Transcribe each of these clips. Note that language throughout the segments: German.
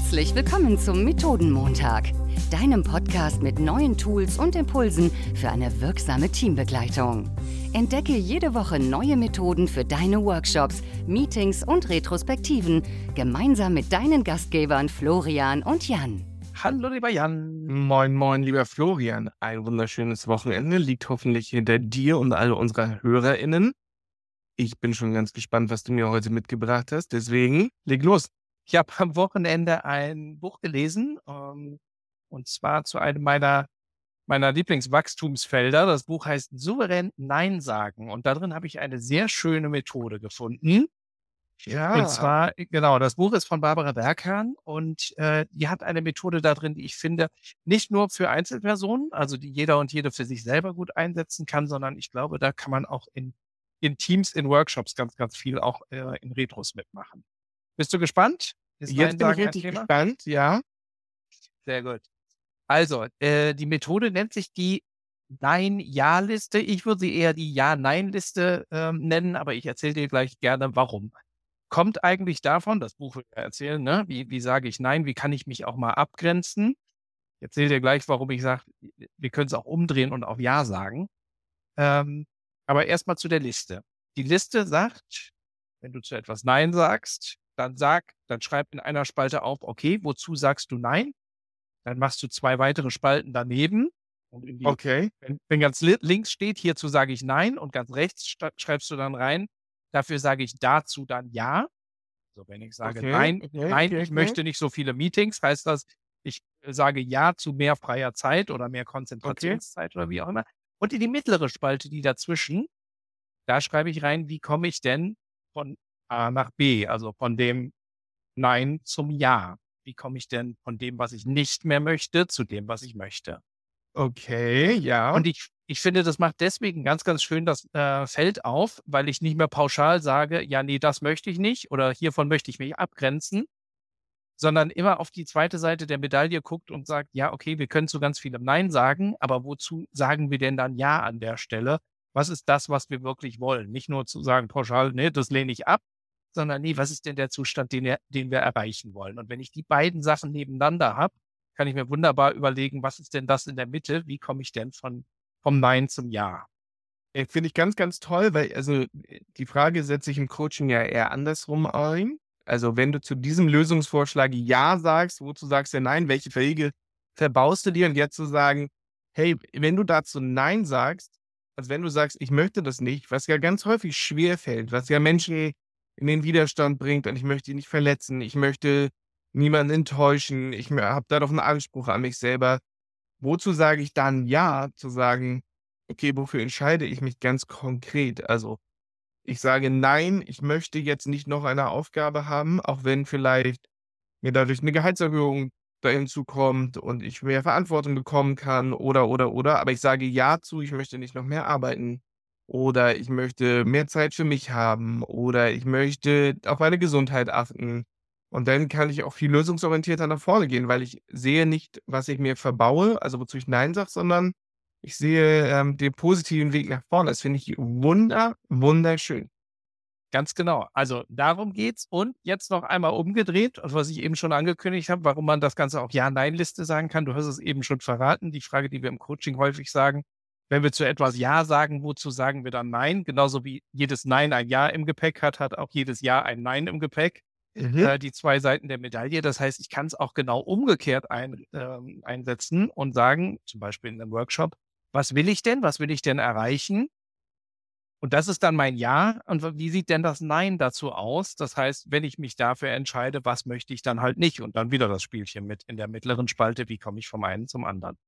Herzlich willkommen zum Methodenmontag, deinem Podcast mit neuen Tools und Impulsen für eine wirksame Teambegleitung. Entdecke jede Woche neue Methoden für deine Workshops, Meetings und Retrospektiven gemeinsam mit deinen Gastgebern Florian und Jan. Hallo, lieber Jan. Moin, moin, lieber Florian. Ein wunderschönes Wochenende liegt hoffentlich hinter dir und alle unserer HörerInnen. Ich bin schon ganz gespannt, was du mir heute mitgebracht hast. Deswegen, leg los. Ich habe am Wochenende ein Buch gelesen, ähm, und zwar zu einem meiner, meiner Lieblingswachstumsfelder. Das Buch heißt Souverän Nein sagen. Und darin habe ich eine sehr schöne Methode gefunden. Ja. Und zwar, genau, das Buch ist von Barbara Berghahn und äh, die hat eine Methode da drin, die ich finde, nicht nur für Einzelpersonen, also die jeder und jede für sich selber gut einsetzen kann, sondern ich glaube, da kann man auch in, in Teams, in Workshops ganz, ganz viel auch äh, in Retros mitmachen. Bist du gespannt? Ist Jetzt bin ich richtig gespannt, ja. Sehr gut. Also, äh, die Methode nennt sich die Nein-Ja-Liste. Ich würde sie eher die Ja-Nein-Liste ähm, nennen, aber ich erzähle dir gleich gerne, warum. Kommt eigentlich davon, das Buch will ja erzählen, ne? wie, wie sage ich Nein, wie kann ich mich auch mal abgrenzen? Ich erzähle dir gleich, warum ich sage, wir können es auch umdrehen und auch Ja sagen. Ähm, aber erstmal zu der Liste. Die Liste sagt, wenn du zu etwas Nein sagst, dann sag, dann schreib in einer Spalte auf, okay, wozu sagst du Nein? Dann machst du zwei weitere Spalten daneben. Die, okay. Wenn, wenn, ganz links steht, hierzu sage ich Nein und ganz rechts schreibst du dann rein, Dafür sage ich dazu dann ja. Also wenn ich sage okay, nein, okay, nein, okay, ich möchte nicht so viele Meetings, heißt das, ich sage ja zu mehr freier Zeit oder mehr Konzentrationszeit oder wie auch immer. Und in die mittlere Spalte, die dazwischen, da schreibe ich rein, wie komme ich denn von A nach B, also von dem Nein zum Ja. Wie komme ich denn von dem, was ich nicht mehr möchte, zu dem, was ich möchte? Okay, ja. Und ich, ich finde, das macht deswegen ganz, ganz schön das äh, Feld auf, weil ich nicht mehr pauschal sage, ja, nee, das möchte ich nicht oder hiervon möchte ich mich abgrenzen, sondern immer auf die zweite Seite der Medaille guckt und sagt, ja, okay, wir können zu ganz vielem Nein sagen, aber wozu sagen wir denn dann Ja an der Stelle? Was ist das, was wir wirklich wollen? Nicht nur zu sagen pauschal, nee, das lehne ich ab, sondern nee, was ist denn der Zustand, den, den wir erreichen wollen? Und wenn ich die beiden Sachen nebeneinander habe, kann ich mir wunderbar überlegen, was ist denn das in der Mitte? Wie komme ich denn von, vom Nein zum Ja? Finde ich ganz, ganz toll, weil also die Frage setze ich im Coaching ja eher andersrum ein. Also wenn du zu diesem Lösungsvorschlag Ja sagst, wozu sagst du Nein, welche Wege verbaust du dir und jetzt zu sagen, hey, wenn du dazu Nein sagst, als wenn du sagst, ich möchte das nicht, was ja ganz häufig schwer fällt, was ja Menschen in den Widerstand bringt und ich möchte ihn nicht verletzen, ich möchte niemanden enttäuschen. Ich habe da doch einen Anspruch an mich selber. Wozu sage ich dann ja, zu sagen, okay, wofür entscheide ich mich ganz konkret? Also, ich sage nein, ich möchte jetzt nicht noch eine Aufgabe haben, auch wenn vielleicht mir dadurch eine Gehaltserhöhung dahin zukommt und ich mehr Verantwortung bekommen kann oder, oder, oder. Aber ich sage ja zu, ich möchte nicht noch mehr arbeiten oder ich möchte mehr Zeit für mich haben oder ich möchte auf meine Gesundheit achten und dann kann ich auch viel lösungsorientierter nach vorne gehen, weil ich sehe nicht, was ich mir verbaue, also wozu ich Nein sage, sondern ich sehe ähm, den positiven Weg nach vorne. Das finde ich wunder, wunderschön. Ganz genau. Also darum geht's. Und jetzt noch einmal umgedreht, was ich eben schon angekündigt habe, warum man das Ganze auch Ja-Nein-Liste sagen kann. Du hast es eben schon verraten. Die Frage, die wir im Coaching häufig sagen, wenn wir zu etwas Ja sagen, wozu sagen wir dann Nein? Genauso wie jedes Nein ein Ja im Gepäck hat, hat auch jedes Ja ein Nein im Gepäck mhm. äh, die zwei Seiten der Medaille. Das heißt, ich kann es auch genau umgekehrt ein, äh, einsetzen und sagen, zum Beispiel in einem Workshop, was will ich denn? Was will ich denn erreichen? Und das ist dann mein Ja. Und wie sieht denn das Nein dazu aus? Das heißt, wenn ich mich dafür entscheide, was möchte ich dann halt nicht? Und dann wieder das Spielchen mit in der mittleren Spalte. Wie komme ich vom einen zum anderen?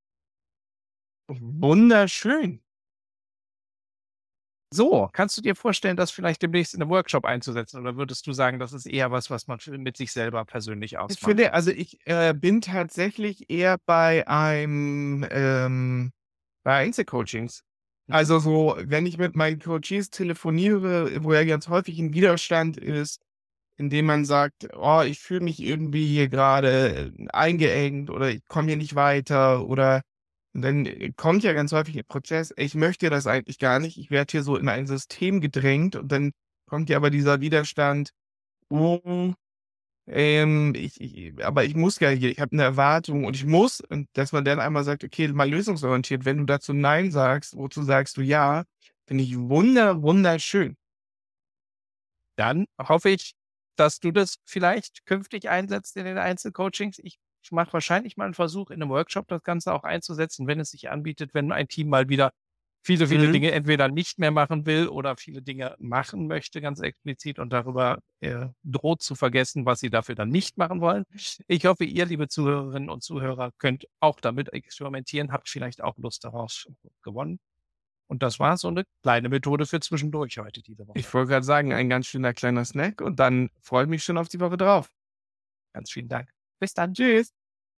Wunderschön. So, kannst du dir vorstellen, das vielleicht demnächst in einem Workshop einzusetzen oder würdest du sagen, das ist eher was, was man mit sich selber persönlich ausmacht? Ich finde, also ich äh, bin tatsächlich eher bei einem ähm, bei Einzelcoachings. Mhm. Also so, wenn ich mit meinen Coaches telefoniere, wo ja ganz häufig ein Widerstand ist, indem man sagt, oh, ich fühle mich irgendwie hier gerade eingeengt oder ich komme hier nicht weiter oder und dann äh, kommt ja ganz häufig der Prozess, ich möchte das eigentlich gar nicht, ich werde hier so in ein System gedrängt und dann kommt ja aber dieser Widerstand, oh, ähm, ich, ich, aber ich muss ja hier, ich habe eine Erwartung und ich muss, und dass man dann einmal sagt, okay, mal lösungsorientiert, wenn du dazu Nein sagst, wozu sagst du Ja, finde ich wunder, wunderschön. Dann hoffe ich, dass du das vielleicht künftig einsetzt in den Einzelcoachings. Ich, ich mache wahrscheinlich mal einen Versuch, in einem Workshop das Ganze auch einzusetzen, wenn es sich anbietet, wenn ein Team mal wieder viele, viele mhm. Dinge entweder nicht mehr machen will oder viele Dinge machen möchte, ganz explizit und darüber äh, droht zu vergessen, was sie dafür dann nicht machen wollen. Ich hoffe, ihr, liebe Zuhörerinnen und Zuhörer, könnt auch damit experimentieren, habt vielleicht auch Lust daraus gewonnen. Und das war so eine kleine Methode für zwischendurch heute diese Woche. Ich wollte gerade sagen, ein ganz schöner kleiner Snack und dann freue ich mich schon auf die Woche drauf. Ganz vielen Dank. Bis dann. Tschüss.